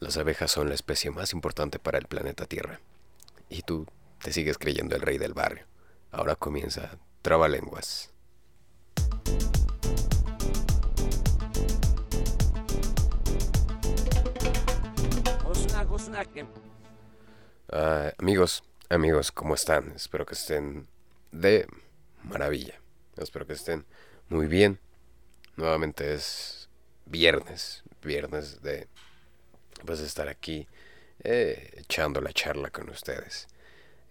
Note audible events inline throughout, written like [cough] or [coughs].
Las abejas son la especie más importante para el planeta Tierra. Y tú te sigues creyendo el rey del barrio. Ahora comienza Trabalenguas. Uh, amigos, amigos, ¿cómo están? Espero que estén de maravilla. Espero que estén muy bien. Nuevamente es viernes, viernes de pues estar aquí eh, echando la charla con ustedes.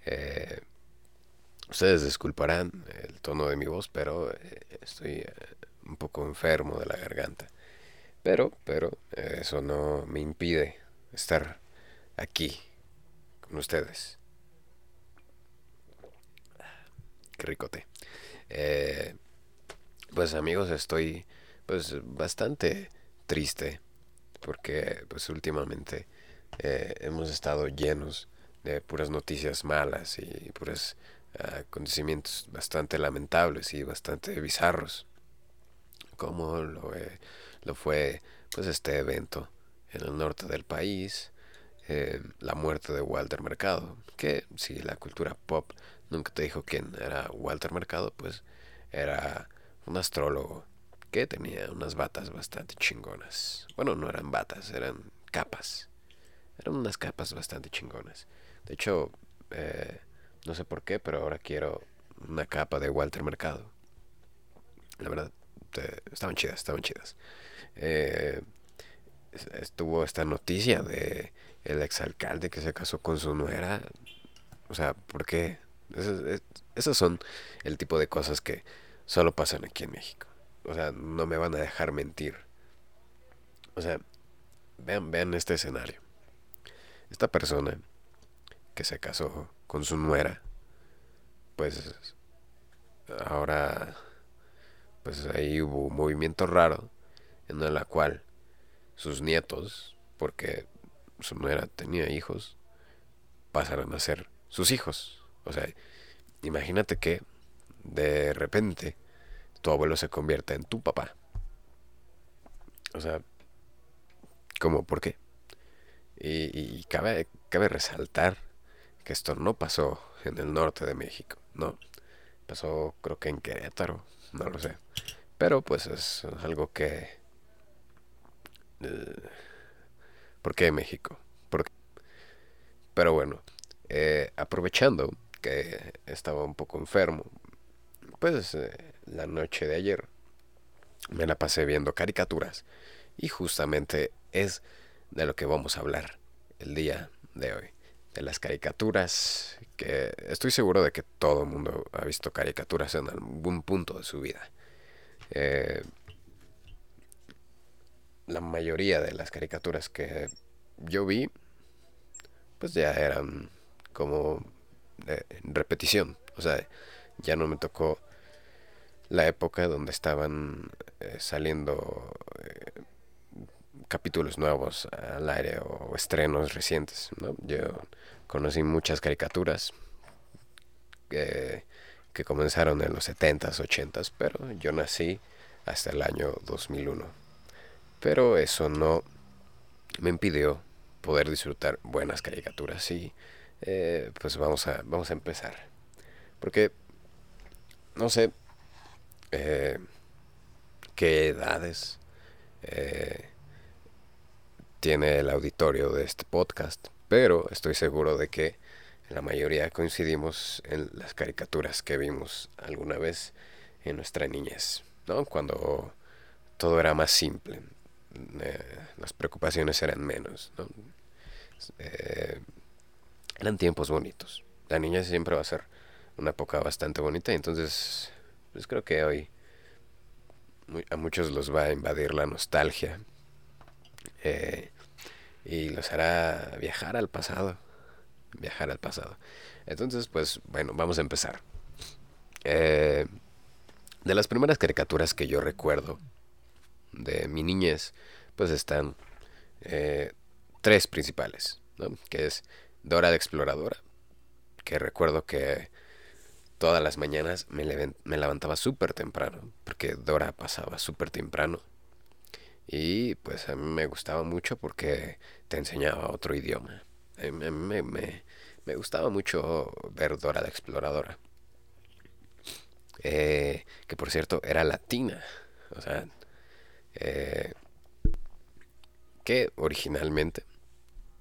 Eh, ustedes disculparán el tono de mi voz, pero eh, estoy un poco enfermo de la garganta. Pero, pero eso no me impide estar aquí con ustedes. Qué ricote. pues amigos, estoy pues bastante triste porque pues últimamente eh, hemos estado llenos de puras noticias malas y puros acontecimientos bastante lamentables y bastante bizarros como lo, eh, lo fue pues este evento en el norte del país eh, la muerte de Walter Mercado que si la cultura pop nunca te dijo quién era Walter Mercado pues era un astrólogo que tenía unas batas bastante chingonas. Bueno, no eran batas, eran capas. Eran unas capas bastante chingonas. De hecho, eh, no sé por qué, pero ahora quiero una capa de Walter Mercado. La verdad, estaban chidas, estaban chidas. Eh, estuvo esta noticia de el exalcalde que se casó con su nuera. O sea, ¿por qué? Esas son el tipo de cosas que solo pasan aquí en México o sea, no me van a dejar mentir. O sea, vean, vean este escenario. Esta persona que se casó con su nuera, pues ahora, pues ahí hubo un movimiento raro en el cual sus nietos, porque su nuera tenía hijos, pasaron a ser sus hijos. O sea, imagínate que de repente tu abuelo se convierta en tu papá. O sea, ¿cómo? ¿Por qué? Y, cabe, cabe resaltar que esto no pasó en el norte de México, no. Pasó creo que en Querétaro, no lo sé. Pero pues es algo que... Eh, ¿Por qué México? Pero bueno, eh, aprovechando que estaba un poco enfermo, pues eh, la noche de ayer me la pasé viendo caricaturas y justamente es de lo que vamos a hablar el día de hoy. De las caricaturas que estoy seguro de que todo el mundo ha visto caricaturas en algún punto de su vida. Eh, la mayoría de las caricaturas que yo vi pues ya eran como de repetición. O sea, ya no me tocó la época donde estaban eh, saliendo eh, capítulos nuevos al aire o estrenos recientes. ¿no? Yo conocí muchas caricaturas que comenzaron en los 70s, 80s, pero yo nací hasta el año 2001. Pero eso no me impidió poder disfrutar buenas caricaturas y eh, pues vamos a, vamos a empezar. Porque, no sé, eh, qué edades eh, tiene el auditorio de este podcast, pero estoy seguro de que la mayoría coincidimos en las caricaturas que vimos alguna vez en nuestra niñez, ¿no? Cuando todo era más simple, eh, las preocupaciones eran menos, eran tiempos bonitos. La niñez siempre va a ser una época bastante bonita y entonces pues creo que hoy a muchos los va a invadir la nostalgia eh, y los hará viajar al pasado. Viajar al pasado. Entonces, pues bueno, vamos a empezar. Eh, de las primeras caricaturas que yo recuerdo de mi niñez, pues están eh, tres principales, que es Dora de Exploradora, que recuerdo que todas las mañanas me, levantaba súper temprano, porque Dora pasaba súper temprano. Y pues a mí me gustaba mucho porque te enseñaba otro idioma. A mí me, me, me gustaba mucho ver Dora la Exploradora. Eh, que por cierto era latina. O sea, eh, que originalmente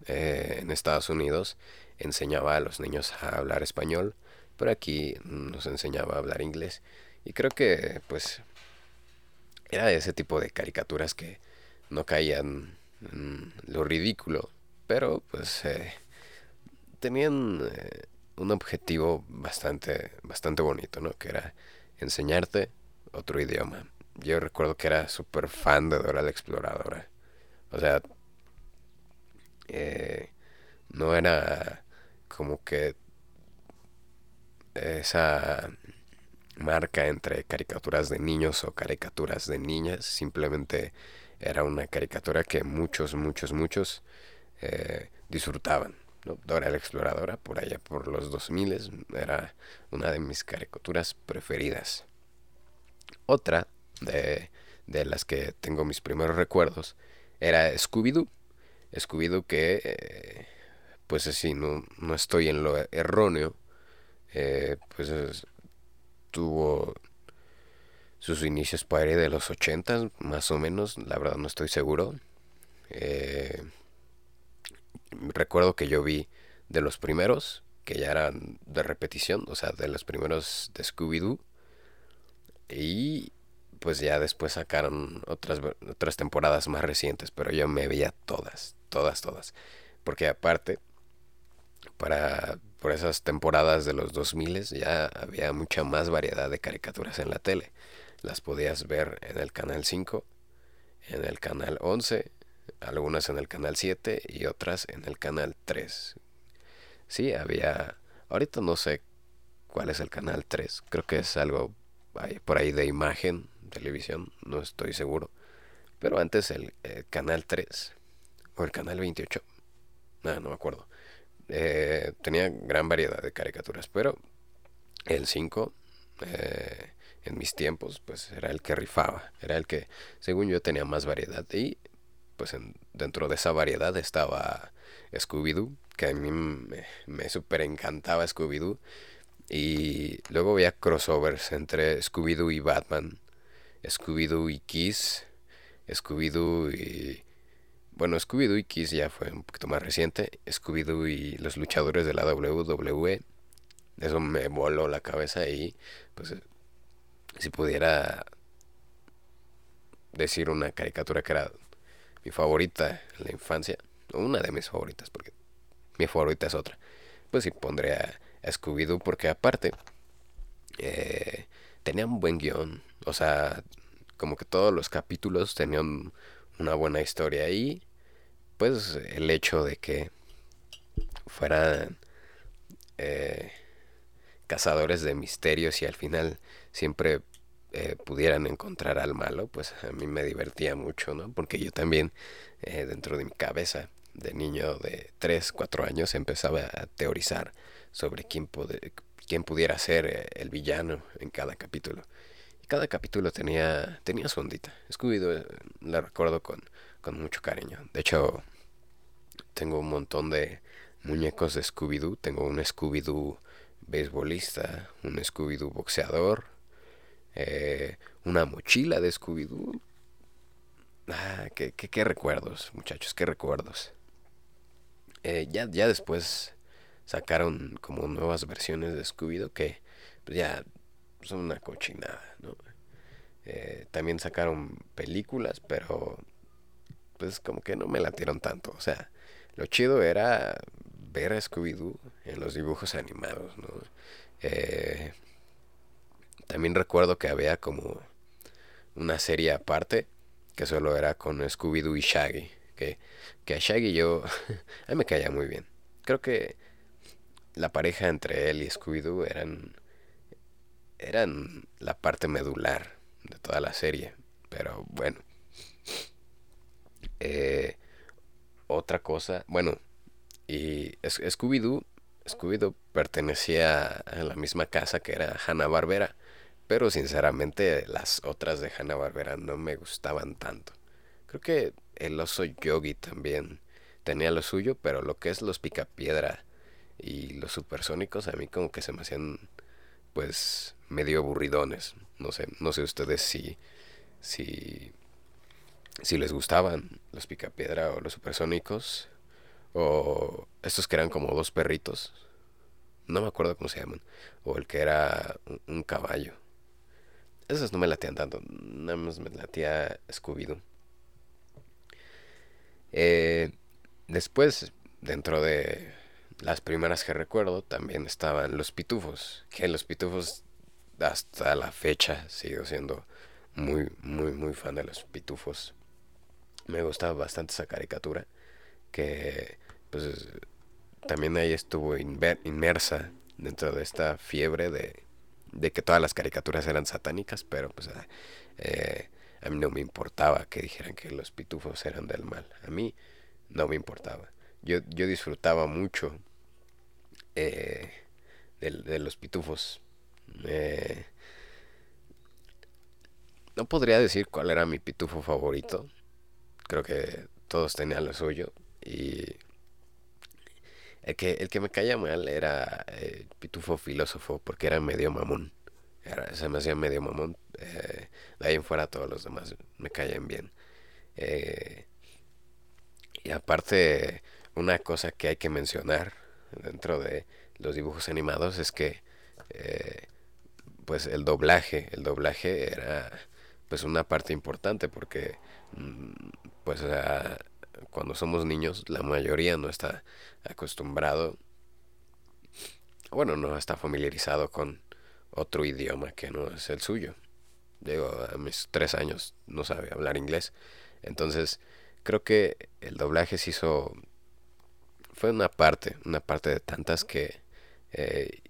eh, en Estados Unidos enseñaba a los niños a hablar español, pero aquí nos enseñaba a hablar inglés. Y creo que pues era ese tipo de caricaturas que no caían en lo ridículo, pero pues eh, tenían eh, un objetivo bastante, bastante bonito, ¿no? Que era enseñarte otro idioma. Yo recuerdo que era súper fan de Dora la Exploradora. O sea, eh, no era como que esa marca entre caricaturas de niños o caricaturas de niñas, simplemente era una caricatura que muchos, muchos, muchos eh, disfrutaban. Dora la Exploradora, por allá por los 2000, era una de mis caricaturas preferidas. Otra de, de las que tengo mis primeros recuerdos era Scooby-Doo. Scooby-Doo que, eh, pues así, no, no estoy en lo erróneo, eh, pues tuvo sus inicios por ahí de los 80 más o menos, la verdad no estoy seguro. Eh, recuerdo que yo vi de los primeros, que ya eran de repetición, o sea, de los primeros de Scooby-Doo. Y pues ya después sacaron otras, otras temporadas más recientes, pero yo me veía todas, todas, todas. Porque aparte, para por esas temporadas de los 2000 ya había mucha más variedad de caricaturas en la tele. Las podías ver en el canal 5, en el canal 11, algunas en el canal 7 y otras en el canal 3. Sí, había... Ahorita no sé cuál es el canal 3. Creo que es algo por ahí de imagen, televisión, no estoy seguro. Pero antes el, canal 3 o el canal 28. No, no me acuerdo eh, tenía gran variedad de caricaturas, pero el 5, eh, en mis tiempos, pues era el que rifaba, era el que, según yo, tenía más variedad. Y pues dentro de esa variedad estaba Scooby-Doo, que a mí me, me súper encantaba Scooby-Doo. Y luego había crossovers entre Scooby-Doo y Batman, Scooby-Doo y Kiss, Scooby-Doo y bueno, Scooby-Doo y Kiss ya fue un poquito más reciente. Scooby-Doo y los luchadores de la WWE. Eso me voló la cabeza y pues si pudiera decir una caricatura que era mi favorita en la infancia, una de mis favoritas, porque mi favorita es otra, pues sí pondré a, Scooby-Doo porque aparte eh, tenía un buen guion, o sea, como que todos los capítulos tenían una buena historia y pues el hecho de que fueran eh, cazadores de misterios y al final siempre eh, pudieran encontrar al malo, pues a mí me divertía mucho, ¿no? Porque yo también eh, dentro de mi cabeza de niño de 3, 4 años empezaba a teorizar sobre quién, quién pudiera ser el villano en cada capítulo. Y cada capítulo tenía, tenía su ondita. Scooby-Doo la recuerdo con, con mucho cariño. De hecho, tengo un montón de muñecos de Scooby-Doo. Tengo un Scooby-Doo beisbolista, un Scooby-Doo boxeador, eh, una mochila de Scooby-Doo. Ah, qué, qué, recuerdos, muchachos, qué recuerdos. Eh, ya, ya después sacaron como nuevas versiones de Scooby-Doo que pues ya son una cochinada, ¿no? Eh, también sacaron películas, pero pues como que no me latieron tanto. O sea, lo chido era ver a Scooby-Doo en los dibujos animados, ¿no? Eh, también recuerdo que había como una serie aparte que solo era con Scooby-Doo y Shaggy. Que, que a Shaggy yo... [laughs] a mí me caía muy bien. Creo que la pareja entre él y Scooby-Doo eran... Eran la parte medular de toda la serie. Pero bueno. Eh, otra cosa, bueno, y Scooby-Doo, Scooby-Doo pertenecía a la misma casa que era Hanna-Barbera, pero sinceramente las otras de Hanna-Barbera no me gustaban tanto. Creo que el oso yogi también tenía lo suyo, pero lo que es los picapiedra y los supersónicos a mí como que se me hacían pues medio aburridones. No sé, no sé ustedes si si si les gustaban los picapiedra o los supersónicos o estos que eran como dos perritos. No me acuerdo cómo se llaman. O el que era un caballo. Esos no me latían tanto. Nada más me latía Scooby-Doo. Eh, después, dentro de las primeras que recuerdo, también estaban los pitufos. Que los pitufos, hasta la fecha, sigo siendo muy, muy, muy fan de los pitufos. Me gustaba bastante esa caricatura. Que, pues, también ahí estuvo inmersa dentro de esta fiebre de de que todas las caricaturas eran satánicas, pero pues ah, eh, a mí no me importaba que dijeran que los pitufos eran del mal. A mí no me importaba. Yo, yo disfrutaba mucho eh, de, los pitufos. Eh, no podría decir cuál era mi pitufo favorito. Creo que todos tenían lo suyo. Y el que, el que me caía mal era el pitufo filósofo porque era medio mamón. Era, se me hacía medio mamón. Eh, de ahí en fuera todos los demás me caían bien. Eh, y aparte, una cosa que hay que mencionar dentro de los dibujos animados es que eh, pues el doblaje, el doblaje era pues una parte importante porque pues cuando somos niños la mayoría no está acostumbrado bueno no está familiarizado con otro idioma que no es el suyo. Digo a mis tres años no sabe hablar inglés. Entonces creo que el doblaje se hizo fue una parte una parte de tantas que eh,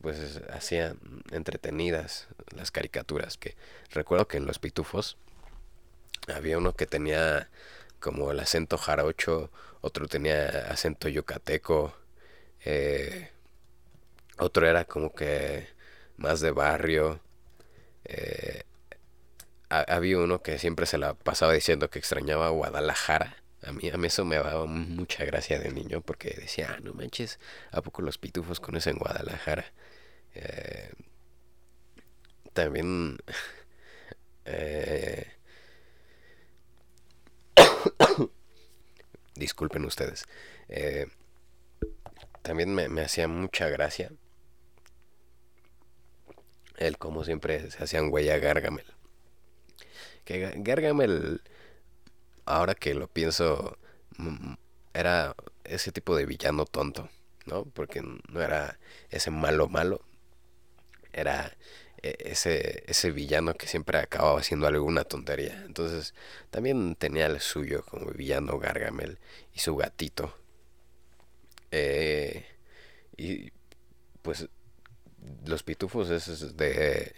pues hacían entretenidas las caricaturas que recuerdo que en los pitufos había uno que tenía como el acento jarocho, otro tenía acento yucateco, eh, otro era como que más de barrio. Eh, había uno que siempre se la pasaba diciendo que extrañaba Guadalajara. A mí, a mí eso me daba mucha gracia de niño porque decía, ah, no manches, ¿a poco los pitufos conocen Guadalajara? Eh, también [laughs] [coughs] disculpen ustedes. Eh, también me, me, hacía mucha gracia el como siempre se hacían huella Gargamel. Que Gargamel, ahora que lo pienso, era ese tipo de villano tonto, ¿no? Porque no era ese malo malo, era ese, ese villano que siempre acababa haciendo alguna tontería. Entonces también tenía el suyo como villano Gargamel y su gatito. Eh, y pues los pitufos es de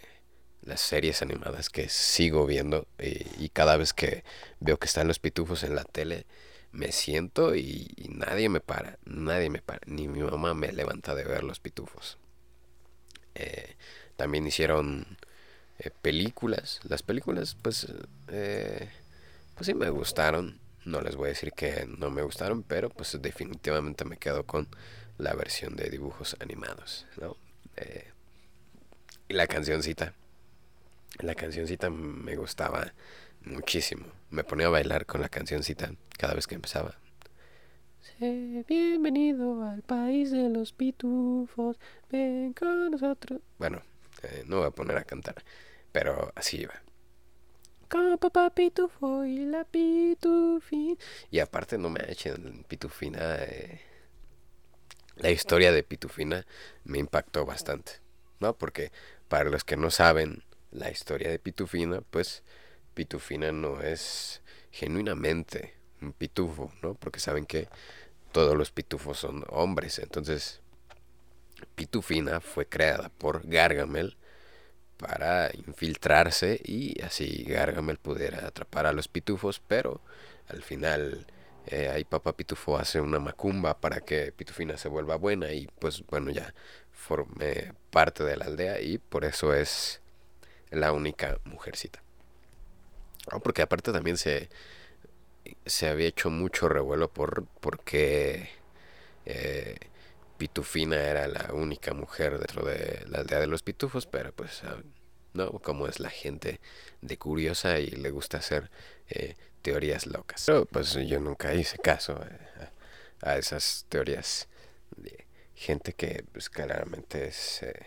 las series animadas que sigo viendo y, cada vez que veo que están los pitufos en la tele me siento y, y nadie me para, nadie me para, ni mi mamá me levanta de ver los pitufos. Eh, también hicieron eh, películas. Las películas, pues, eh, pues sí me gustaron. No les voy a decir que no me gustaron, pero pues definitivamente me quedo con la versión de dibujos animados, ¿no? y la cancioncita. La cancioncita me gustaba muchísimo. Me ponía a bailar con la cancioncita cada vez que empezaba bienvenido al país de los pitufos, ven con nosotros. Bueno, eh, no voy a poner a cantar, pero así iba. Y la pitufina. Y aparte no me echen pitufina. Eh, la historia de pitufina me impactó bastante, ¿no? Porque para los que no saben la historia de pitufina, pues pitufina no es genuinamente un pitufo, ¿no? Porque saben que todos los pitufos son hombres. Entonces, Pitufina fue creada por Gargamel para infiltrarse y así Gargamel pudiera atrapar a los pitufos, pero al final eh, ahí Papá Pitufo hace una macumba para que Pitufina se vuelva buena y pues bueno ya forme parte de la aldea y por eso es la única mujercita. Porque aparte también se, se había hecho mucho revuelo por porque eh, Pitufina era la única mujer dentro de la aldea de los pitufos, pero pues ah, no, como es la gente de curiosa y le gusta hacer eh, teorías locas. Pero pues yo nunca hice caso a, esas teorías de gente que pues claramente es eh,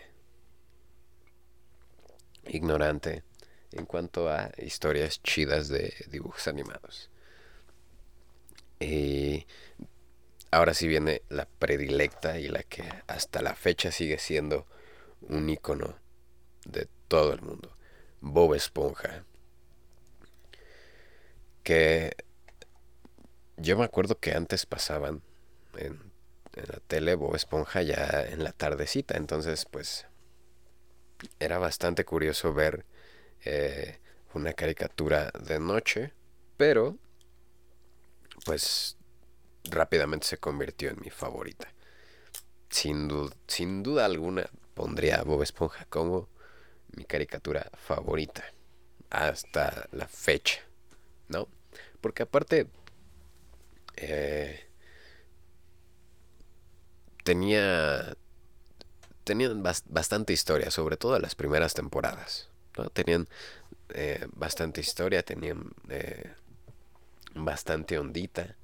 ignorante en cuanto a historias chidas de dibujos animados. Y ahora sí viene la predilecta y la que hasta la fecha sigue siendo un icono de todo el mundo. Bob Esponja. Que yo me acuerdo que antes pasaban en, la tele Bob Esponja ya en la tardecita. Entonces pues era bastante curioso ver eh, una caricatura de noche. Pero pues rápidamente se convirtió en mi favorita. Sin, sin duda alguna pondría a Bob Esponja como mi caricatura favorita hasta la fecha, ¿no? Porque aparte eh, tenía tenían bastante historia, sobre todo las primeras temporadas, ¿no? Tenían eh, bastante historia, tenían eh, bastante ondita.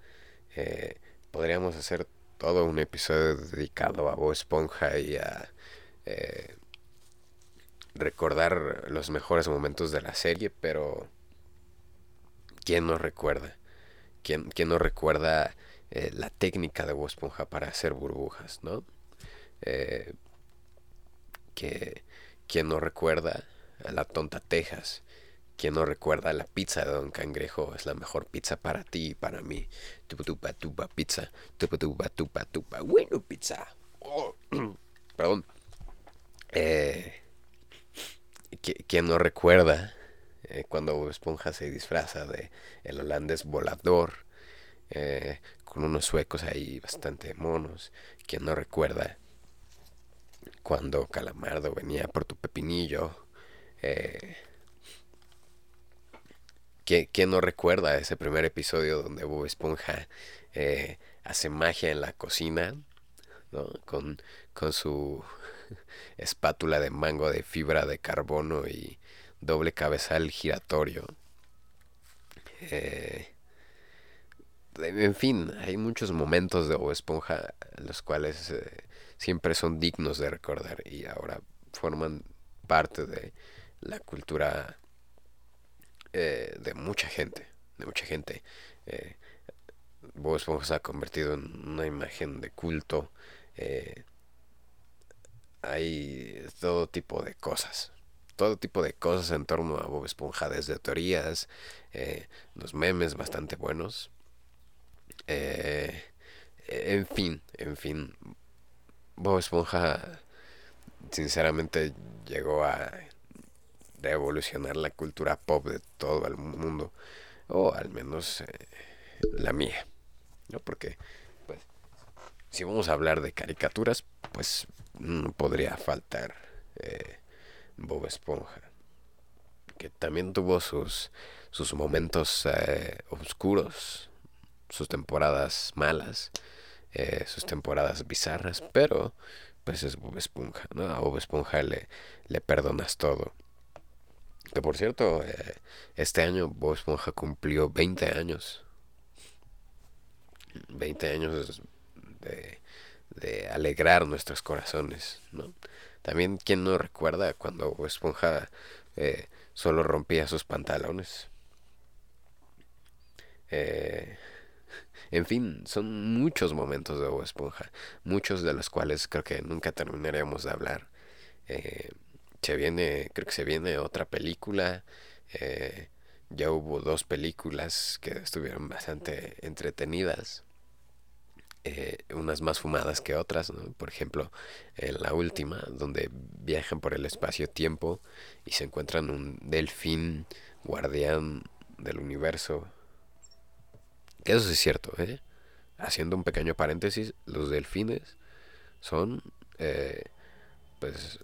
Eh, podríamos hacer todo un episodio dedicado a Bob Esponja y a eh, recordar los mejores momentos de la serie, pero ¿quién nos recuerda? ¿Quién, quién nos recuerda eh, la técnica de Bob Esponja para hacer burbujas, no? que, ¿Quién nos recuerda a la tonta Texas? ¿Quién no recuerda la pizza de Don Cangrejo? Es la mejor pizza para ti y para mí. Tupa tupa tupa pizza. Tupa tupa tupa tupa. Bueno pizza. [clears throat] Perdón. Eh, ¿Quién no recuerda eh, cuando Esponja se disfraza de el holandés volador? Eh, con unos suecos ahí bastante monos. ¿Quién no recuerda cuando Calamardo venía por tu pepinillo? Eh, ¿Quién, no recuerda ese primer episodio donde Bob Esponja eh, hace magia en la cocina? ¿no? Con, con su [laughs] espátula de mango de fibra de carbono y doble cabezal giratorio. Eh, en fin, hay muchos momentos de Bob Esponja los cuales eh, siempre son dignos de recordar y ahora forman parte de la cultura eh, de mucha gente, de mucha gente. Eh, Bob Esponja se ha convertido en una imagen de culto. Eh, hay todo tipo de cosas, todo tipo de cosas en torno a Bob Esponja, desde teorías, los memes bastante buenos. en fin, en fin, Bob Esponja sinceramente llegó a revolucionar la cultura pop de todo el mundo, o al menos eh, la mía, ¿no? Porque, pues, si vamos a hablar de caricaturas, pues no podría faltar eh, Bob Esponja, que también tuvo sus, sus momentos eh, oscuros, sus temporadas malas, sus temporadas bizarras, pero pues es Bob Esponja, ¿no? A Bob Esponja le, le perdonas todo. Que por cierto, eh, este año Bob Esponja cumplió 20 años. 20 años de, de alegrar nuestros corazones, ¿no? También, ¿quién no recuerda cuando Bob Esponja eh, solo rompía sus pantalones? Eh, en fin, son muchos momentos de Bob Esponja, muchos de los cuales creo que nunca terminaremos de hablar. Eh, se viene, creo que se viene otra película. Eh, ya hubo dos películas que estuvieron bastante entretenidas. Eh, unas más fumadas que otras, por ejemplo, en la última, donde viajan por el espacio-tiempo y se encuentran un delfín guardián del universo. Que eso es cierto, ¿eh? Haciendo un pequeño paréntesis, los delfines son, eh, pues,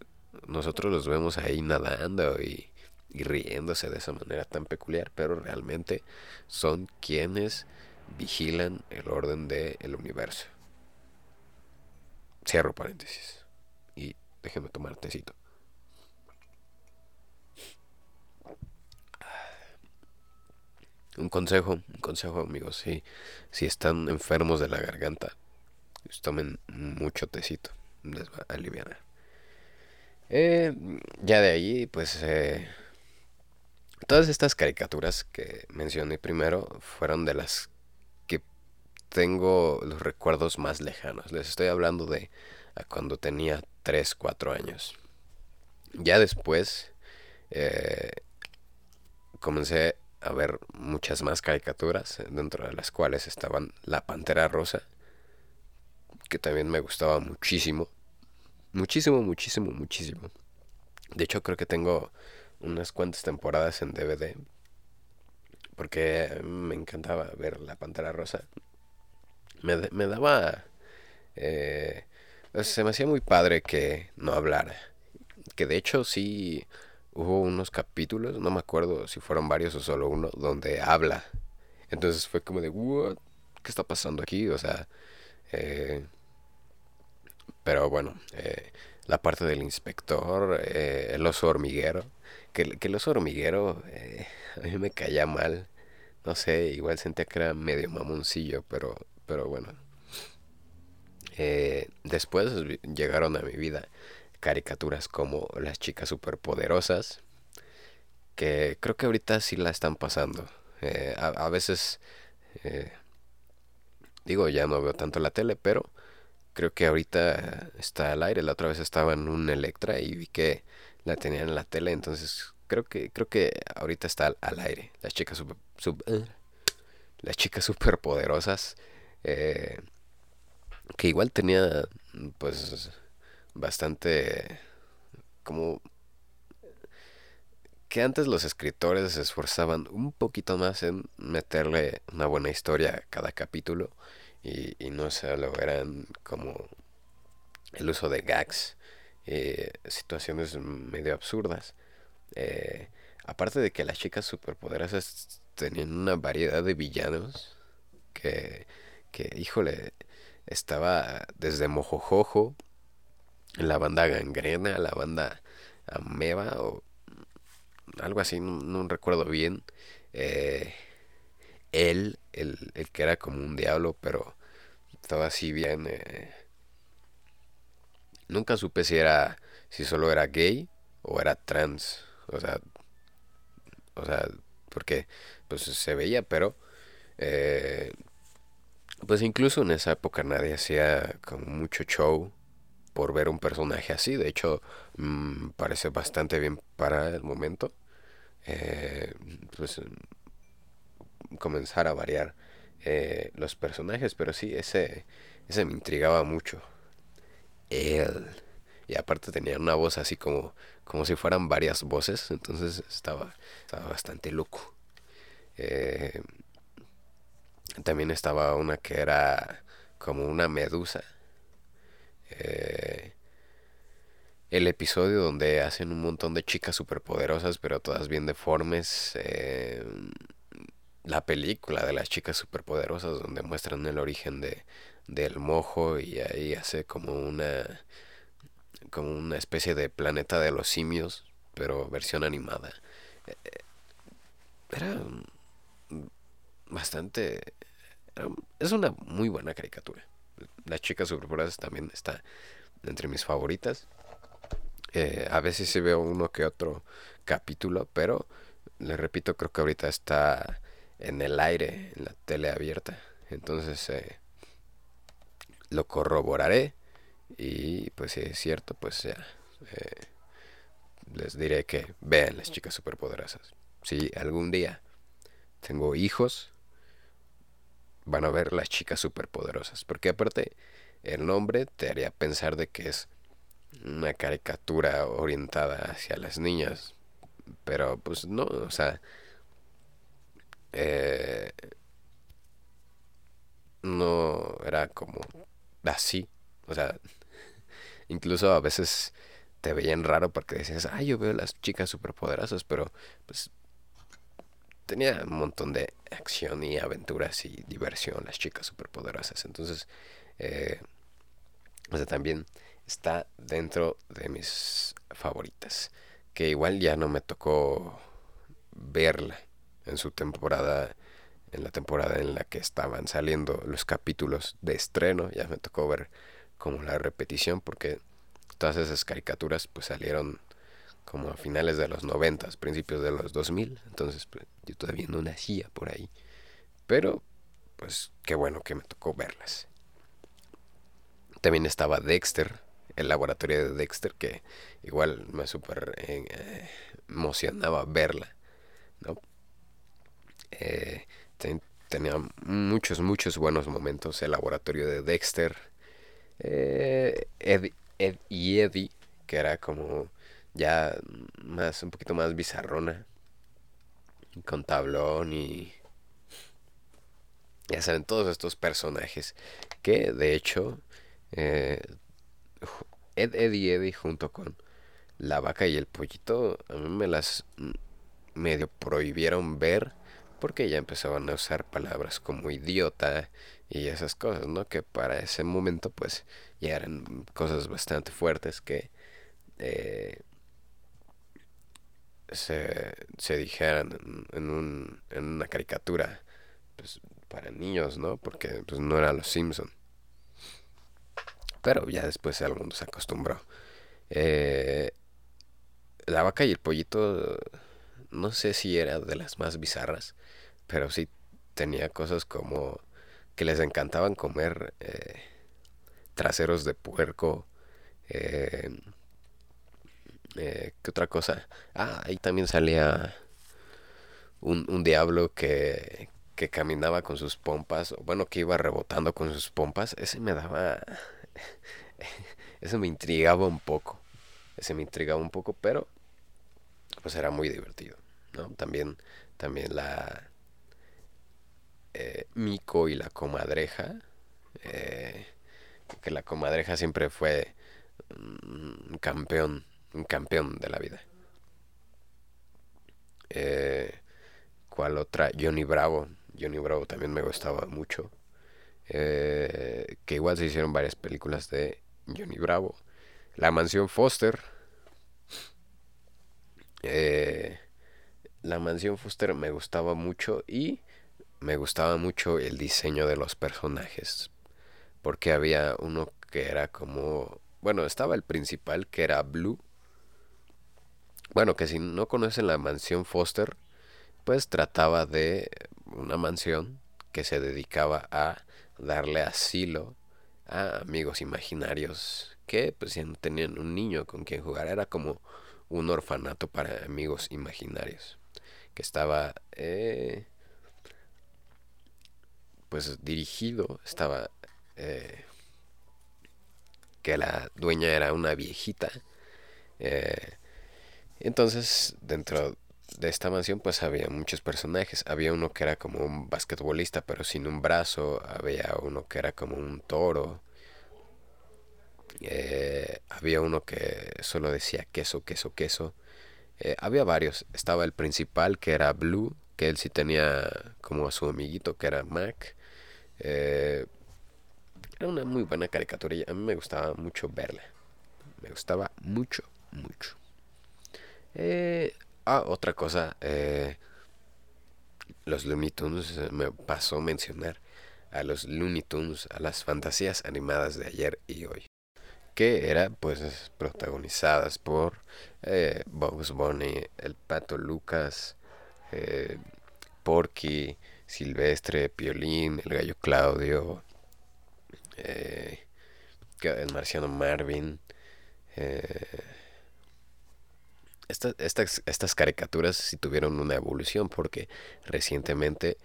nosotros los vemos ahí nadando y, riéndose de esa manera tan peculiar, pero realmente son quienes vigilan el orden del universo. Cierro paréntesis. Y déjenme tomar tecito. Un consejo, un consejo amigos, si, si están enfermos de la garganta, tomen mucho tecito, les va a aliviar. Eh, ya de ahí, pues eh, todas estas caricaturas que mencioné primero fueron de las que tengo los recuerdos más lejanos. Les estoy hablando de cuando tenía 3, 4 años. Ya después eh, comencé a ver muchas más caricaturas, dentro de las cuales estaban La Pantera Rosa, que también me gustaba muchísimo. Muchísimo, muchísimo, muchísimo. De hecho, creo que tengo unas cuantas temporadas en DVD. Porque me encantaba ver La Pantera Rosa. Me, me daba... Eh, se me hacía muy padre que no hablara. Que de hecho sí hubo unos capítulos, no me acuerdo si fueron varios o solo uno, donde habla. Entonces fue como de, What? ¿qué está pasando aquí? O sea, eh, pero bueno, eh, la parte del inspector, eh, el oso hormiguero, que, que el oso hormiguero a mí me caía mal. No sé, igual sentía que era medio mamoncillo, pero, pero bueno. después llegaron a mi vida caricaturas como Las chicas superpoderosas, que creo que ahorita sí la están pasando. Eh, a, veces, eh, digo, ya no veo tanto la tele, pero creo que ahorita está al aire. La otra vez estaba en un Electra y vi que la tenían en la tele, entonces creo que creo que ahorita está al, aire. Las chicas super, eh, las chicas superpoderosas que igual tenía pues bastante como que antes los escritores se esforzaban un poquito más en meterle una buena historia a cada capítulo y, no solo eran como el uso de gags eh, situaciones medio absurdas eh, aparte de que las chicas superpoderosas tenían una variedad de villanos que, que híjole estaba desde Mojojojo la banda Gangrena, la banda Ameba o algo así, no, recuerdo bien. Eh, él, el, el, que era como un diablo, pero estaba así bien... Eh, nunca supe si era, si solo era gay o era trans, o sea, o sea, porque pues se veía, pero eh, pues incluso en esa época nadie hacía como mucho show por ver un personaje así. De hecho, mm, parece bastante bien para el momento. Eh, pues comenzar a variar eh, los personajes, pero sí, ese, ese me intrigaba mucho. Él. Y aparte tenía una voz así como, como si fueran varias voces, entonces estaba, estaba bastante loco. Eh, también estaba una que era como una medusa eh, el episodio donde hacen un montón de chicas superpoderosas, pero todas bien deformes. Eh, la película de las chicas superpoderosas, donde muestran el origen de, del mojo y ahí hace como una como una especie de planeta de los simios, pero versión animada. Eh, era bastante... es una muy buena caricatura. Las chicas superpoderosas también está entre mis favoritas. Eh, a veces sí veo uno que otro capítulo, pero les repito, creo que ahorita está en el aire, en la tele abierta. Entonces eh, lo corroboraré y pues si es cierto, pues ya eh, les diré que vean las chicas superpoderosas. Si algún día tengo hijos, van a ver las chicas superpoderosas. Porque aparte, el nombre te haría pensar de que es una caricatura orientada hacia las niñas. Pero pues no, o sea... Eh, no era como así. O sea, [laughs] incluso a veces te veían raro porque decías, ah, yo veo las chicas superpoderosas, pero pues tenía un montón de acción y aventuras y diversión las chicas superpoderosas. Entonces, eh, o sea, también está dentro de mis favoritas. Que igual ya no me tocó verla en su temporada, en la temporada en la que estaban saliendo los capítulos de estreno. Ya me tocó ver como la repetición porque todas esas caricaturas pues salieron como a finales de los 90, principios de los 2000. Entonces pues, yo todavía no nacía por ahí. Pero pues qué bueno que me tocó verlas. También estaba Dexter, el laboratorio de Dexter, que igual me super eh, emocionaba verla. ¿no? Eh, tenía muchos, muchos buenos momentos el laboratorio de Dexter. Eh, Ed, y Eddie, que era como ya más, un poquito más bizarrona. Con tablón y... Ya saben, todos estos personajes que de hecho eh, Ed, Ed y Eddie junto con la vaca y el pollito, a mí me las medio prohibieron ver porque ya empezaban a usar palabras como idiota y esas cosas, ¿no? Que para ese momento pues ya eran cosas bastante fuertes que eh, se, se dijeran en, un, en una caricatura pues, para niños, ¿no? Porque pues no era los Simpson. Pero ya después el se acostumbró. Eh, la vaca y el pollito, no sé si era de las más bizarras, pero sí tenía cosas como que les encantaban comer eh, traseros de puerco. Eh, ¿Qué otra cosa? Ah, ahí también salía un, un diablo que, que caminaba con sus pompas, bueno, que iba rebotando con sus pompas. Ese me daba [laughs] eso me intrigaba un poco. Ese me intrigaba un poco, pero pues era muy divertido. ¿no? También, también la eh, Mico y la comadreja. Eh, que la comadreja siempre fue un campeón, un campeón de la vida. Eh, ¿Cuál otra? Johnny Bravo. Johnny Bravo también me gustaba mucho. Eh, que igual se hicieron varias películas de Johnny Bravo. La mansión Foster. Eh, la mansión Foster me gustaba mucho y me gustaba mucho el diseño de los personajes. Porque había uno que era como... Bueno, estaba el principal que era Blue. Bueno, que si no conocen la mansión Foster, pues trataba de una mansión que se dedicaba a darle asilo a amigos imaginarios que pues tenían un niño con quien jugar. Era como un orfanato para amigos imaginarios que estaba eh, pues dirigido, estaba eh, que la dueña era una viejita. Eh, entonces, dentro de esta mansión pues había muchos personajes. Había uno que era como un basquetbolista pero sin un brazo. Había uno que era como un toro. Eh, había uno que solo decía queso, queso, queso. Eh, había varios. Estaba el principal que era Blue, que él sí tenía como a su amiguito que era Mac. Eh, era una muy buena caricatura y a mí me gustaba mucho verla. Me gustaba mucho, mucho. Ah, otra cosa, los Looney Tunes, me pasó mencionar a los Looney Tunes, a las fantasías animadas de ayer y hoy, que eran pues protagonizadas por eh, Bugs Bunny, el Pato Lucas, eh, Porky, Silvestre, Piolín, el Gallo Claudio, el Marciano Marvin, estas, estas caricaturas sí tuvieron una evolución porque recientemente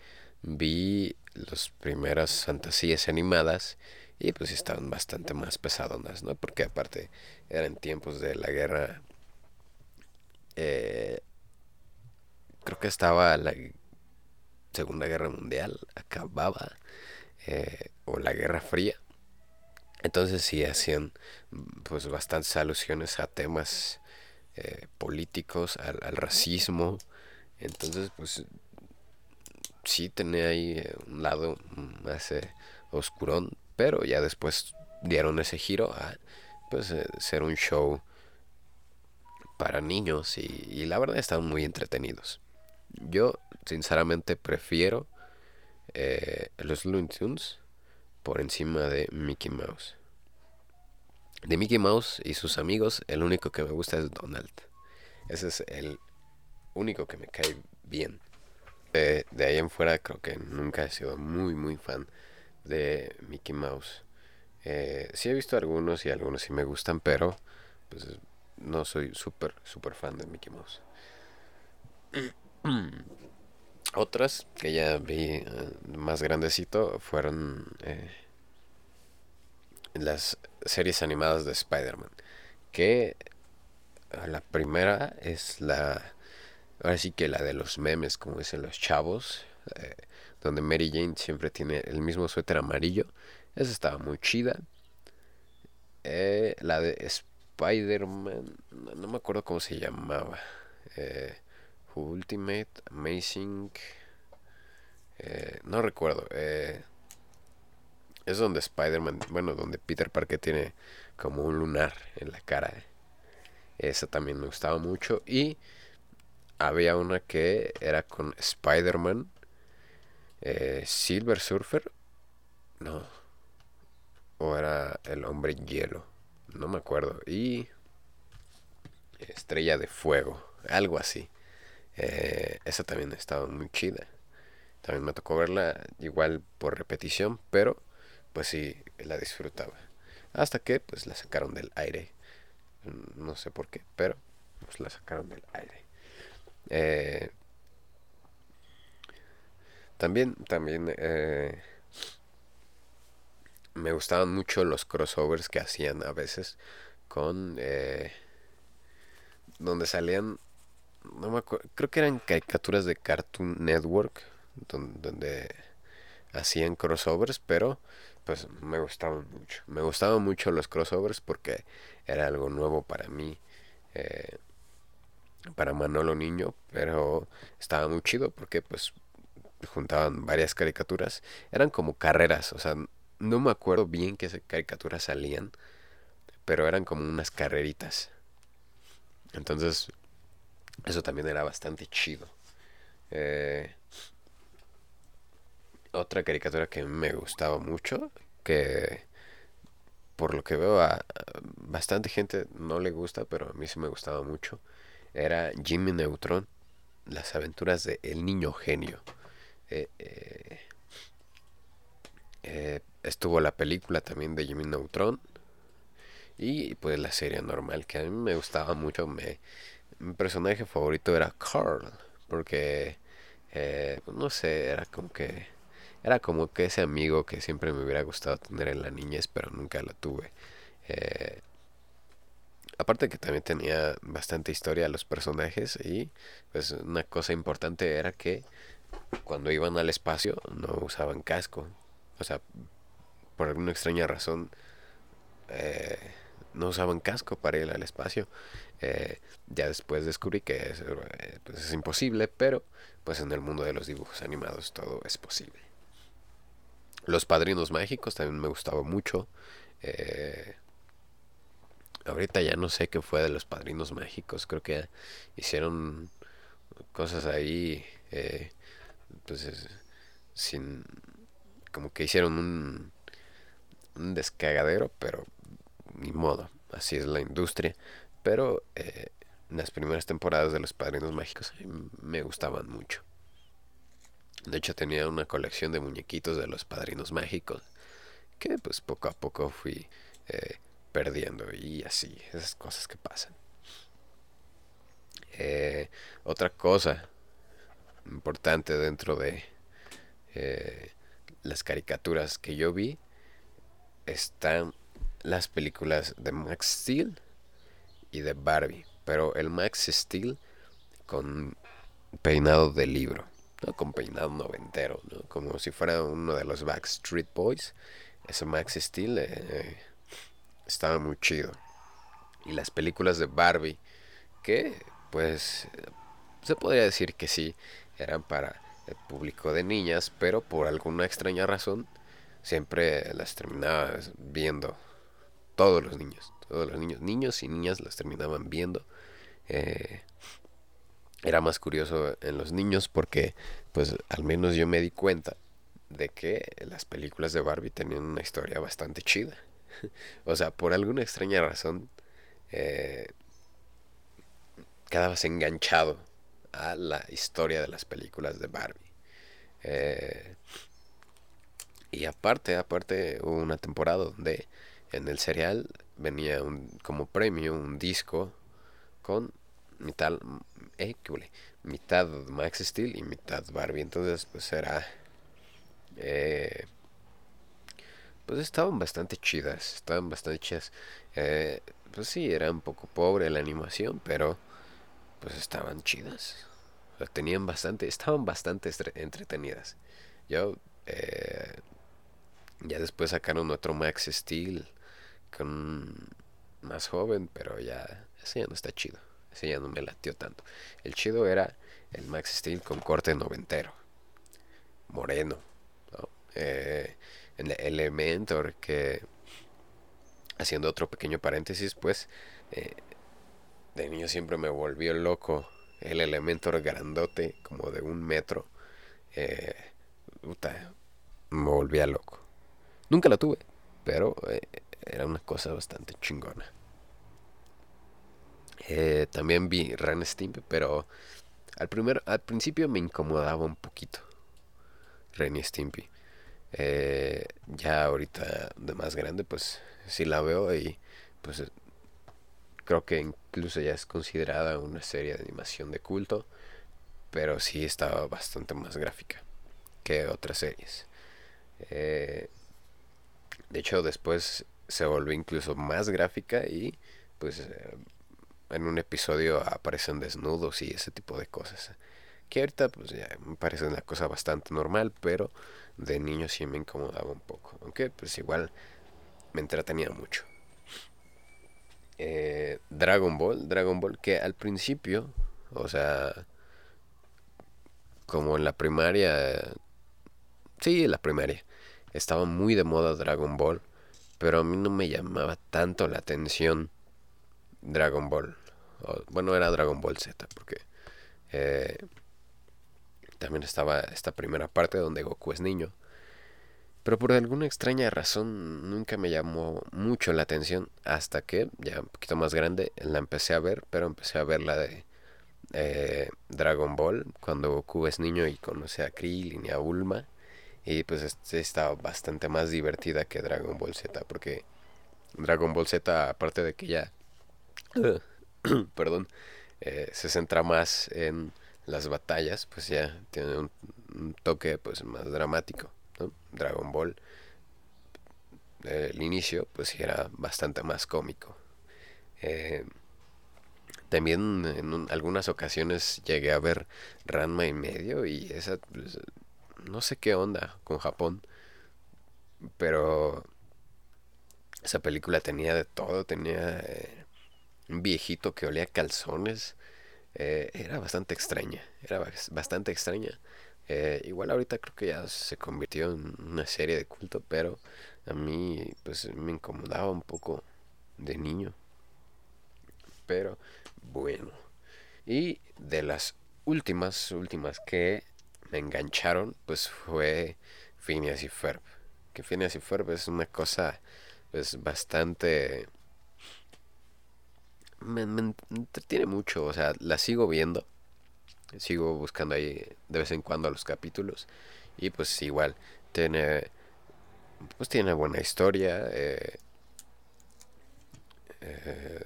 vi las primeras fantasías animadas y pues estaban bastante más pesadonas, ¿no? Porque aparte eran tiempos de la guerra... Eh, creo que estaba la Segunda Guerra Mundial, acababa, eh, o la Guerra Fría. Entonces sí hacían pues bastantes alusiones a temas eh, políticos, al, racismo. Entonces pues sí tenía ahí un lado más eh, oscurón, pero ya después dieron ese giro a pues ser un show para niños y, la verdad estaban muy entretenidos. Yo sinceramente prefiero los Looney Tunes por encima de Mickey Mouse. De Mickey Mouse y sus amigos, el único que me gusta es Donald. Ese es el único que me cae bien. de ahí en fuera creo que nunca he sido muy muy fan de Mickey Mouse. Eh, sí he visto algunos y algunos sí me gustan, pero pues no soy súper súper fan de Mickey Mouse. [clears throat] Otras que ya vi eh, más grandecito fueron eh, las series animadas de Spider-Man. Que eh, la primera es la. Ahora sí que la de los memes, como dicen los chavos. Donde Mary Jane siempre tiene el mismo suéter amarillo. Esa estaba muy chida. la de Spider-Man. No me acuerdo cómo se llamaba. Ultimate, Amazing. Eh, no recuerdo. Eh, es donde Spider-Man, bueno, donde Peter Parker tiene como un lunar en la cara. Esa también me gustaba mucho. Y había una que era con Spider-Man, eh, Silver Surfer. No. O era el hombre hielo. No me acuerdo. Y Estrella de Fuego. Algo así. Eh, esa también estaba muy chida. También me tocó verla igual por repetición, pero pues sí, la disfrutaba. Hasta que pues la sacaron del aire. No sé por qué, pero pues la sacaron del aire. Eh, también, también eh, me gustaban mucho los crossovers que hacían a veces con donde salían no me acuerdo, creo que eran caricaturas de Cartoon Network donde, hacían crossovers, pero pues me gustaban mucho. Me gustaban mucho los crossovers porque era algo nuevo para mí, eh, para Manolo Niño, pero estaba muy chido porque pues juntaban varias caricaturas. Eran como carreras, o sea, no me acuerdo bien qué caricaturas salían, pero eran como unas carreritas. Entonces eso también era bastante chido. Eh, otra caricatura que me gustaba mucho, que por lo que veo a bastante gente no le gusta, pero a mí sí me gustaba mucho, era Jimmy Neutron, las aventuras de El Niño Genio. Eh, eh, estuvo la película también de Jimmy Neutron y pues la serie normal que a mí me gustaba mucho, me mi personaje favorito era Carl, porque, eh, no sé, era como que, era como que ese amigo que siempre me hubiera gustado tener en la niñez, pero nunca lo tuve. Eh, aparte que también tenía bastante historia los personajes y pues una cosa importante era que cuando iban al espacio no usaban casco. O sea, por alguna extraña razón eh, no usaban casco para ir al espacio. Eh, ya después descubrí que es, eh, pues es imposible, pero pues en el mundo de los dibujos animados todo es posible. Los Padrinos Mágicos también me gustaba mucho. Ahorita ya no sé qué fue de los Padrinos Mágicos. Creo que hicieron cosas ahí, pues sin, como que hicieron un, un descagadero, pero ni modo, así es la industria. Pero eh, las primeras temporadas de Los Padrinos Mágicos me gustaban mucho. De hecho tenía una colección de muñequitos de Los Padrinos Mágicos que pues poco a poco fui eh, perdiendo y así, esas cosas que pasan. Eh, otra cosa importante dentro de las caricaturas que yo vi están las películas de Max Steel y de Barbie, pero el Max Steel con peinado de libro, ¿no? con peinado noventero, ¿no? como si fuera uno de los Backstreet Boys. Ese Max Steel, eh, estaba muy chido. Y las películas de Barbie, que pues se podría decir que sí, eran para el público de niñas, pero por alguna extraña razón siempre las terminaba viendo todos los niños, todos los niños, niños y niñas las terminaban viendo. Eh, era más curioso en los niños porque pues al menos yo me di cuenta de que las películas de Barbie tenían una historia bastante chida. [laughs] o sea, por alguna extraña razón eh, quedabas enganchado a la historia de las películas de Barbie. Eh, y aparte, aparte hubo una temporada donde en el serial venía un, como premio un disco con mitad, eh, mitad Max Steel y mitad Barbie. Entonces, pues era. Eh, pues estaban bastante chidas. Estaban bastante chidas. Eh, pues sí, era un poco pobre la animación, pero pues estaban chidas. O tenían bastante, estaban bastante entretenidas. Yo, eh, ya después sacaron otro Max Steel con más joven, pero ya, ese ya no está chido. Ese ya no me latió tanto. El chido era el Max Steel con corte noventero. Moreno. ¿no? Eh, el Elementor que haciendo otro pequeño paréntesis pues eh, de niño siempre me volvió loco el Elementor grandote como de un metro eh, me volvía loco nunca la tuve pero eh, era una cosa bastante chingona eh, también vi Ren Stimpy, pero al, primer, al principio me incomodaba un poquito Ren Stimpy. Eh, ya ahorita de más grande, pues sí la veo y pues creo que incluso ya es considerada una serie de animación de culto, pero sí estaba bastante más gráfica que otras series. Eh, de hecho, después se volvió incluso más gráfica y pues en un episodio aparecen desnudos y ese tipo de cosas. Que ahorita pues ya me parece una cosa bastante normal, pero de niño sí me incomodaba un poco. Aunque pues igual me entretenía mucho. Eh, Dragon Ball, Dragon Ball que al principio, o sea, como en la primaria, sí, en la primaria, estaba muy de moda Dragon Ball, pero a mí no me llamaba tanto la atención Dragon Ball bueno, era Dragon Ball Z, porque eh, también estaba esta primera parte donde Goku es niño. Pero por alguna extraña razón nunca me llamó mucho la atención hasta que, ya un poquito más grande, la empecé a ver, pero empecé a ver la de eh, Dragon Ball, cuando Goku es niño y conoce a Krillin y a Bulma. Y pues este está bastante más divertida que Dragon Ball Z, porque Dragon Ball Z, aparte de que ya [coughs] perdón, eh, se centra más en las batallas, pues ya tiene un, toque pues más dramático. Dragon Ball, el inicio, pues era bastante más cómico. Eh, también en algunas ocasiones llegué a ver Ranma y medio y esa, pues, no sé qué onda con Japón, pero esa película tenía de todo, tenía... Eh, un viejito que olía calzones. Eh, era bastante extraña, era bastante extraña. Eh, igual ahorita creo que ya se convirtió en una serie de culto, pero a mí pues me incomodaba un poco de niño. Pero bueno. Y de las últimas, últimas que me engancharon, pues fue Phineas y Ferb. Que Phineas y Ferb es una cosa pues bastante me, entretiene mucho, o sea, la sigo viendo, sigo buscando ahí de vez en cuando los capítulos y pues igual tiene, pues tiene buena historia, eh, eh,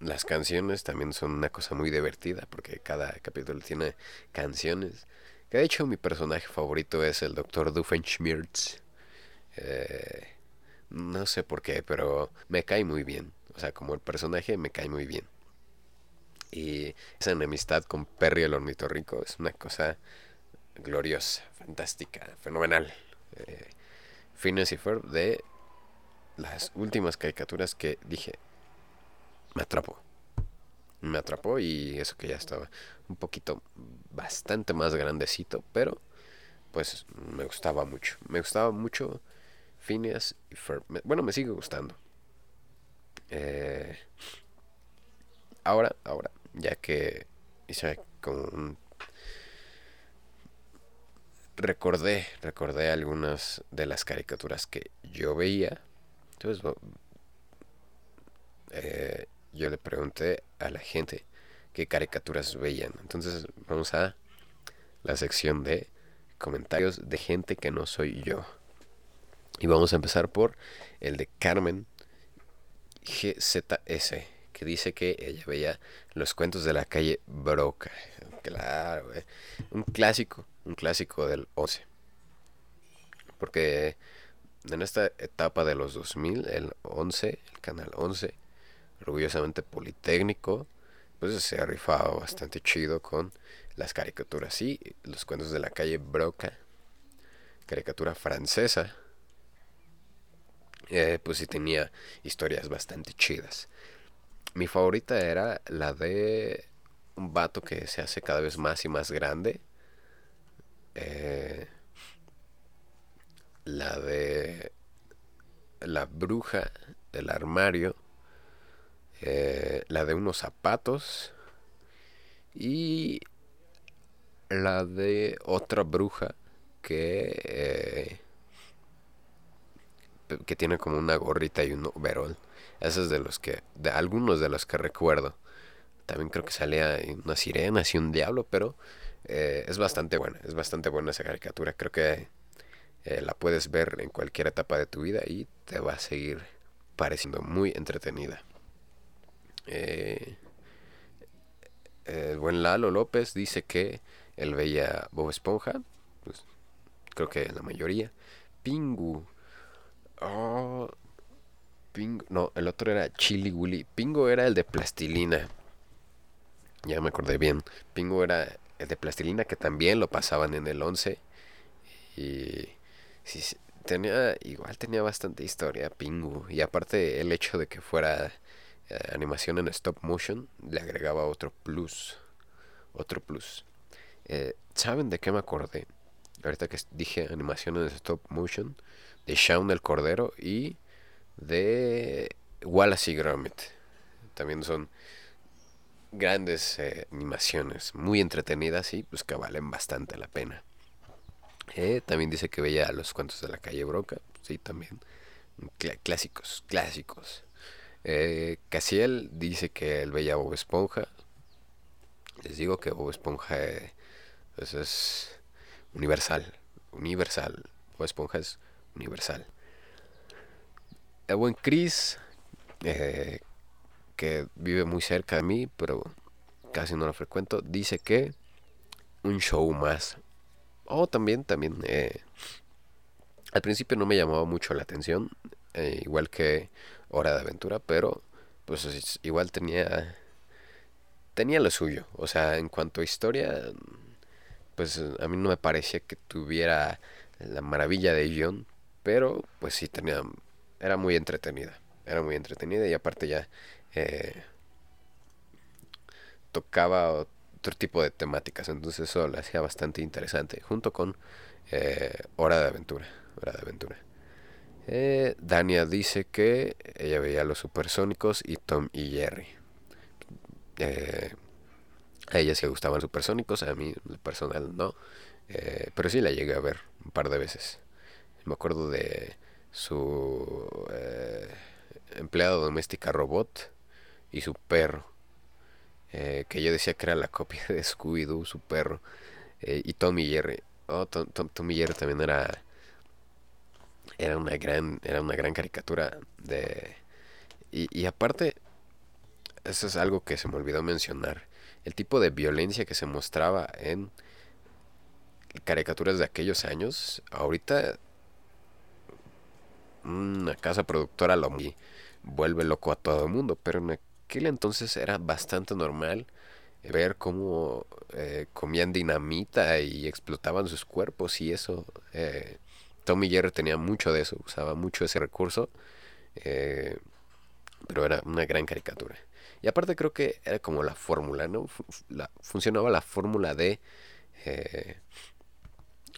las canciones también son una cosa muy divertida porque cada capítulo tiene canciones. Que de hecho mi personaje favorito es el Dr. Doofenshmirtz. Eh, no sé por qué, pero me cae muy bien. O sea, como el personaje me cae muy bien. Y esa enemistad con Perry el ornitorrinco es una cosa gloriosa, fantástica, fenomenal. Eh, Phineas y Ferb de las últimas caricaturas que dije, me atrapó. Me atrapó y eso que ya estaba un poquito bastante más grandecito, pero pues me gustaba mucho. Me gustaba mucho Phineas y Ferb. Bueno, me sigue gustando. Eh, ahora, ahora, ya que con recordé, recordé algunas de las caricaturas que yo veía. Entonces, eh, yo le pregunté a la gente qué caricaturas veían. Entonces, vamos a la sección de comentarios de gente que no soy yo. Y vamos a empezar por el de Carmen GZS, que dice que ella veía los cuentos de la calle Broca. Claro, un clásico, un clásico del 11. Porque en esta etapa de los 2000, el 11, el canal 11, orgullosamente politécnico, pues se ha rifado bastante chido con las caricaturas. y los cuentos de la calle Broca, caricatura francesa, eh, pues sí tenía historias bastante chidas. Mi favorita era la de un vato que se hace cada vez más y más grande. Eh, la de la bruja del armario. Eh, la de unos zapatos. Y la de otra bruja que que tiene como una gorrita y un overall. Esos es de los que, de algunos de los que recuerdo. También creo que salía una sirena y un diablo, pero eh, es bastante buena, es bastante buena esa caricatura. Creo que eh, la puedes ver en cualquier etapa de tu vida y te va a seguir pareciendo muy entretenida. Eh, el buen Lalo López dice que él veía Bob Esponja, pues, creo que la mayoría. Pingu, Oh, Pingo. No, el otro era Chili Willy. Pingo era el de plastilina. Ya me acordé bien. Pingo era el de plastilina que también lo pasaban en el 11. Y sí, tenía, igual tenía bastante historia Pingu. Y aparte el hecho de que fuera eh, animación en stop motion le agregaba otro plus. Otro plus. Eh, ¿Saben de qué me acordé? Ahorita que dije animación en stop motion de Shaun el Cordero y de Wallace y Gromit. También son grandes eh, animaciones, muy entretenidas y pues que valen bastante la pena. Eh, también dice que veía los cuentos de la calle Broca, sí, también. clásicos, clásicos. Eh, Casiel dice que él veía Bob Esponja. Les digo que Bob Esponja pues, es universal, universal. Bob Esponja es universal. El buen Chris, eh, que vive muy cerca de mí, pero casi no lo frecuento, dice que un show más. O también, también, eh, al principio no me llamaba mucho la atención, eh, igual que Hora de Aventura, pero pues igual tenía tenía lo suyo. O sea, en cuanto a historia, pues a mí no me parecía que tuviera la maravilla de John, pero pues sí tenía era muy entretenida era muy entretenida y aparte ya eh, tocaba otro tipo de temáticas entonces eso la hacía bastante interesante junto con eh, hora de aventura hora de aventura. Eh, Dania dice que ella veía los supersónicos y Tom y Jerry. A ella sí le gustaban supersónicos a mí personal no. Pero sí la llegué a ver un par de veces. Me acuerdo de su eh, empleada doméstica robot y su perro. Eh, que yo decía que era la copia de Scooby-Doo, su perro. Eh, y Tommy Jerry. Oh, Tom, Tommy Jerry también era era una gran era una gran caricatura de y, y aparte eso es algo que se me olvidó mencionar el tipo de violencia que se mostraba en caricaturas de aquellos años ahorita una casa productora lo vuelve loco a todo el mundo, pero en aquel entonces era bastante normal ver cómo eh, comían dinamita y explotaban sus cuerpos y eso. Eh, Tommy Jerry tenía mucho de eso, usaba mucho ese recurso Eh, pero era una gran caricatura. Y aparte creo que era como la fórmula, ¿no? Funcionaba la fórmula de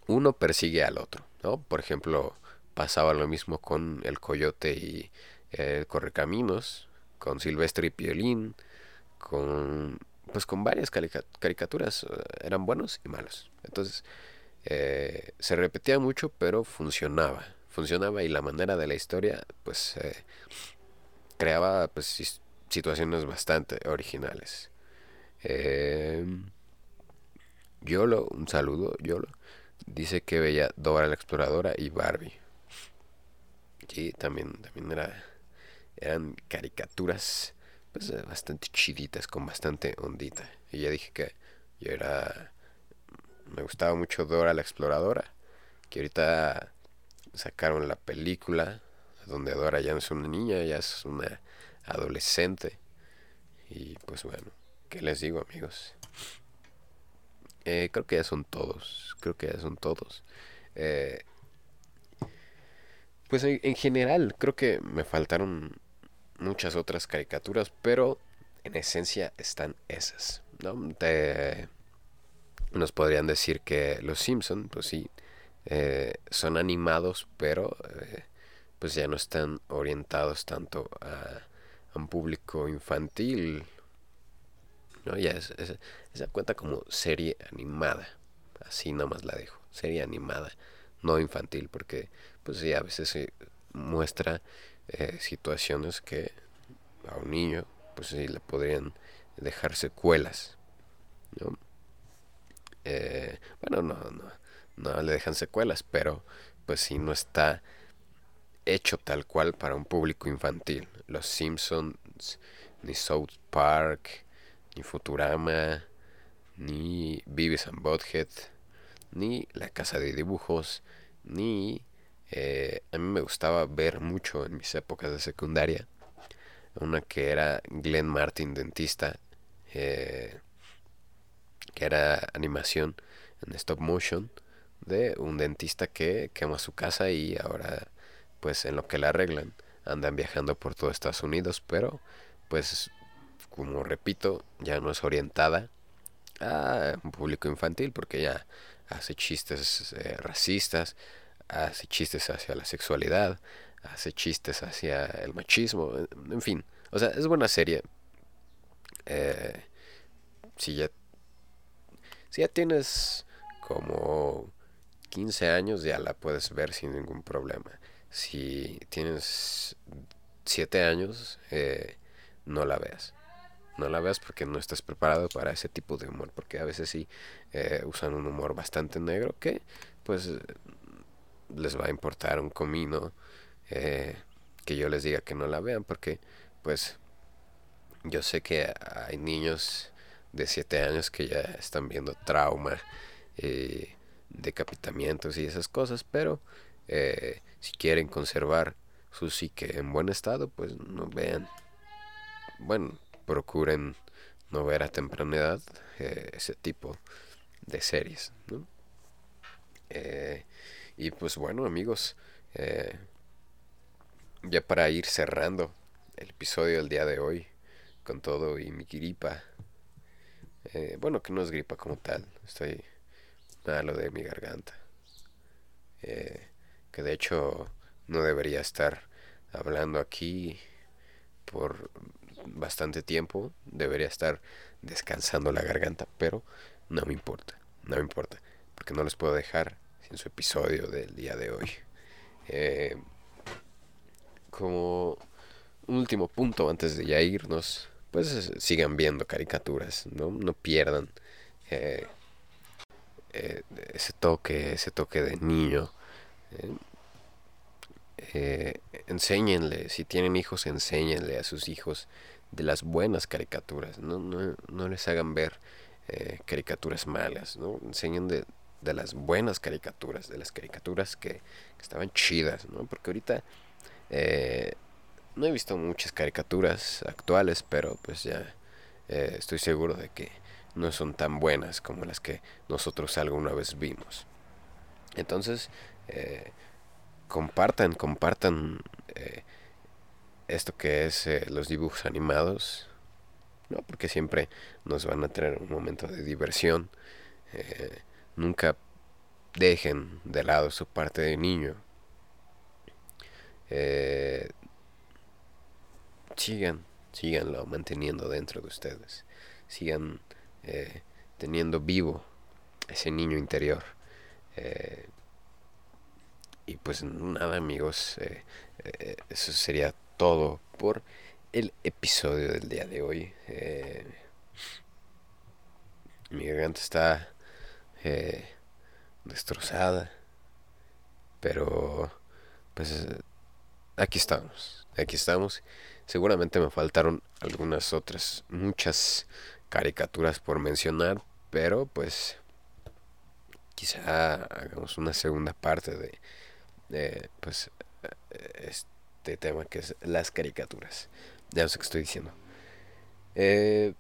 uno persigue al otro, ¿no? Por ejemplo, pasaba lo mismo con el coyote y el correcaminos, con Silvestre y Piolín, con pues con varias caricaturas, eh, eran buenos y malos. Entonces, eh, se repetía mucho, pero funcionaba. Funcionaba y la manera de la historia, pues, eh, creaba pues, situaciones bastante originales. Eh, Yolo, un saludo, Yolo. Dice que veía Dora la Exploradora y Barbie. Sí, también, también era, eran caricaturas pues bastante chiditas, con bastante ondita. Y ya dije que yo era me gustaba mucho Dora la Exploradora, que ahorita sacaron la película donde Dora ya no es una niña, ya es una adolescente. Y pues bueno, ¿qué les digo amigos? Eh, creo que ya son todos, creo que ya son todos. Eh, pues en, general creo que me faltaron muchas otras caricaturas, pero en esencia están esas, ¿no? De, nos podrían decir que los Simpson, pues sí, eh, son animados, pero eh, pues ya no están orientados tanto a, un público infantil. ¿no? Ya es, esa cuenta como serie animada. Así nomás la dejo. Serie animada, no infantil, porque pues sí, a veces se muestra eh, situaciones que a un niño pues sí le podrían dejar secuelas. ¿no? Eh, bueno, no, no, no le dejan secuelas, pero pues si no está hecho tal cual para un público infantil. Los Simpsons, ni South Park, ni Futurama, ni Beavis and Butthead, ni La Casa de Dibujos, ni... Eh, a mí me gustaba ver mucho en mis épocas de secundaria. Una que era Glenn Martin, dentista. Eh, que era animación en stop motion de un dentista que quema su casa y ahora pues en lo que la arreglan andan viajando por todo Estados Unidos pero pues como repito ya no es orientada a un público infantil porque ya hace chistes eh, racistas hace chistes hacia la sexualidad hace chistes hacia el machismo en fin o sea es buena serie eh, si ya si ya tienes como 15 años, ya la puedes ver sin ningún problema. Si tienes 7 años, eh, no la veas. No la veas porque no estás preparado para ese tipo de humor. Porque a veces sí eh, usan un humor bastante negro que pues les va a importar un comino eh, que yo les diga que no la vean. Porque pues yo sé que hay niños de 7 años que ya están viendo trauma, eh, decapitamientos y esas cosas, pero si quieren conservar su psique en buen estado, pues no vean, bueno, procuren no ver a temprana edad eh, ese tipo de series. ¿no? y pues bueno amigos, ya para ir cerrando el episodio del día de hoy, con todo y mi gripa eh, bueno, que no es gripa como tal. Estoy malo de mi garganta. Eh, que de hecho no debería estar hablando aquí por bastante tiempo. Debería estar descansando la garganta. Pero no me importa. No me importa. Porque no les puedo dejar sin su episodio del día de hoy. Eh, como un último punto antes de ya irnos pues sigan viendo caricaturas, no, no pierdan eh, eh, ese toque, ese toque de niño. Eh, enséñenle, si tienen hijos, enséñenle a sus hijos de las buenas caricaturas, no, no, no les hagan ver caricaturas malas, ¿no? enseñen de, de, las buenas caricaturas, de las caricaturas que, estaban chidas, ¿no? porque ahorita no he visto muchas caricaturas actuales, pero pues ya eh, estoy seguro de que no son tan buenas como las que nosotros alguna vez vimos. Entonces, eh, compartan, compartan eh, esto que es eh, los dibujos animados, ¿no? Porque siempre nos van a tener un momento de diversión. Eh, nunca dejen de lado su parte de niño. Sigan, síganlo manteniendo dentro de ustedes. Sigan teniendo vivo ese niño interior. Eh, y pues nada amigos, eh, eso sería todo por el episodio del día de hoy. mi garganta está destrozada, pero pues aquí estamos, aquí estamos. Seguramente me faltaron algunas otras, muchas caricaturas por mencionar, pero pues quizá hagamos una segunda parte de, pues este tema que es las caricaturas. Ya sé qué estoy diciendo. Eh,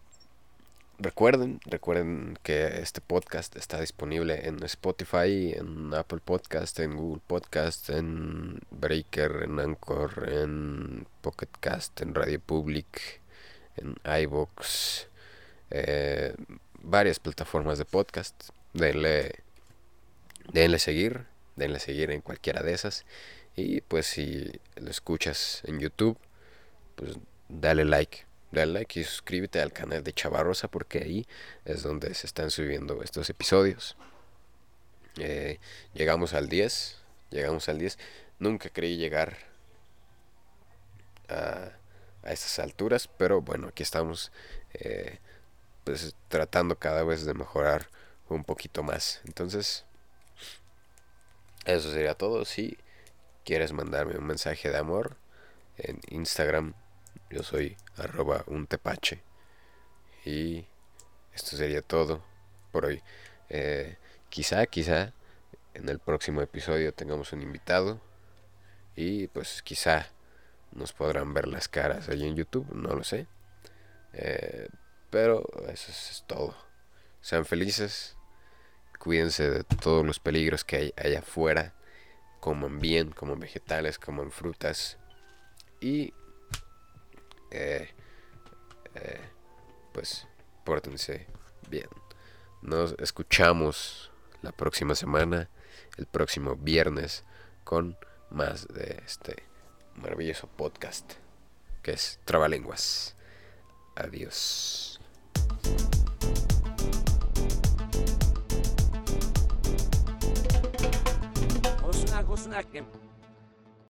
recuerden, recuerden que este podcast está disponible en Spotify, en Apple Podcast, en Google Podcast, en Breaker, en Anchor, en Pocket Cast, en Radio Public, en iBox eh, varias plataformas de podcast. Denle, denle seguir, denle seguir en cualquiera de esas. Y pues si lo escuchas en YouTube, pues dale like. Dale like y suscríbete al canal de Chavarrosa porque ahí es donde se están subiendo estos episodios. Eh, llegamos al 10. Llegamos al 10. Nunca creí llegar a, a estas alturas, pero bueno, aquí estamos. Eh, pues tratando cada vez de mejorar un poquito más. Entonces, eso sería todo. Si quieres mandarme un mensaje de amor en Instagram, yo soy arroba un tepache. Y esto sería todo por hoy. Eh, quizá, quizá en el próximo episodio tengamos un invitado. Y pues quizá nos podrán ver las caras ahí en YouTube, no lo sé. Eh, pero eso es todo. Sean felices. Cuídense de todos los peligros que hay allá afuera. Coman bien, coman vegetales, coman frutas. Y eh, eh, pues pórtense bien. Nos escuchamos la próxima semana, el próximo viernes, con más de este maravilloso podcast que es Trabalenguas. Adiós. olsun Ekrem.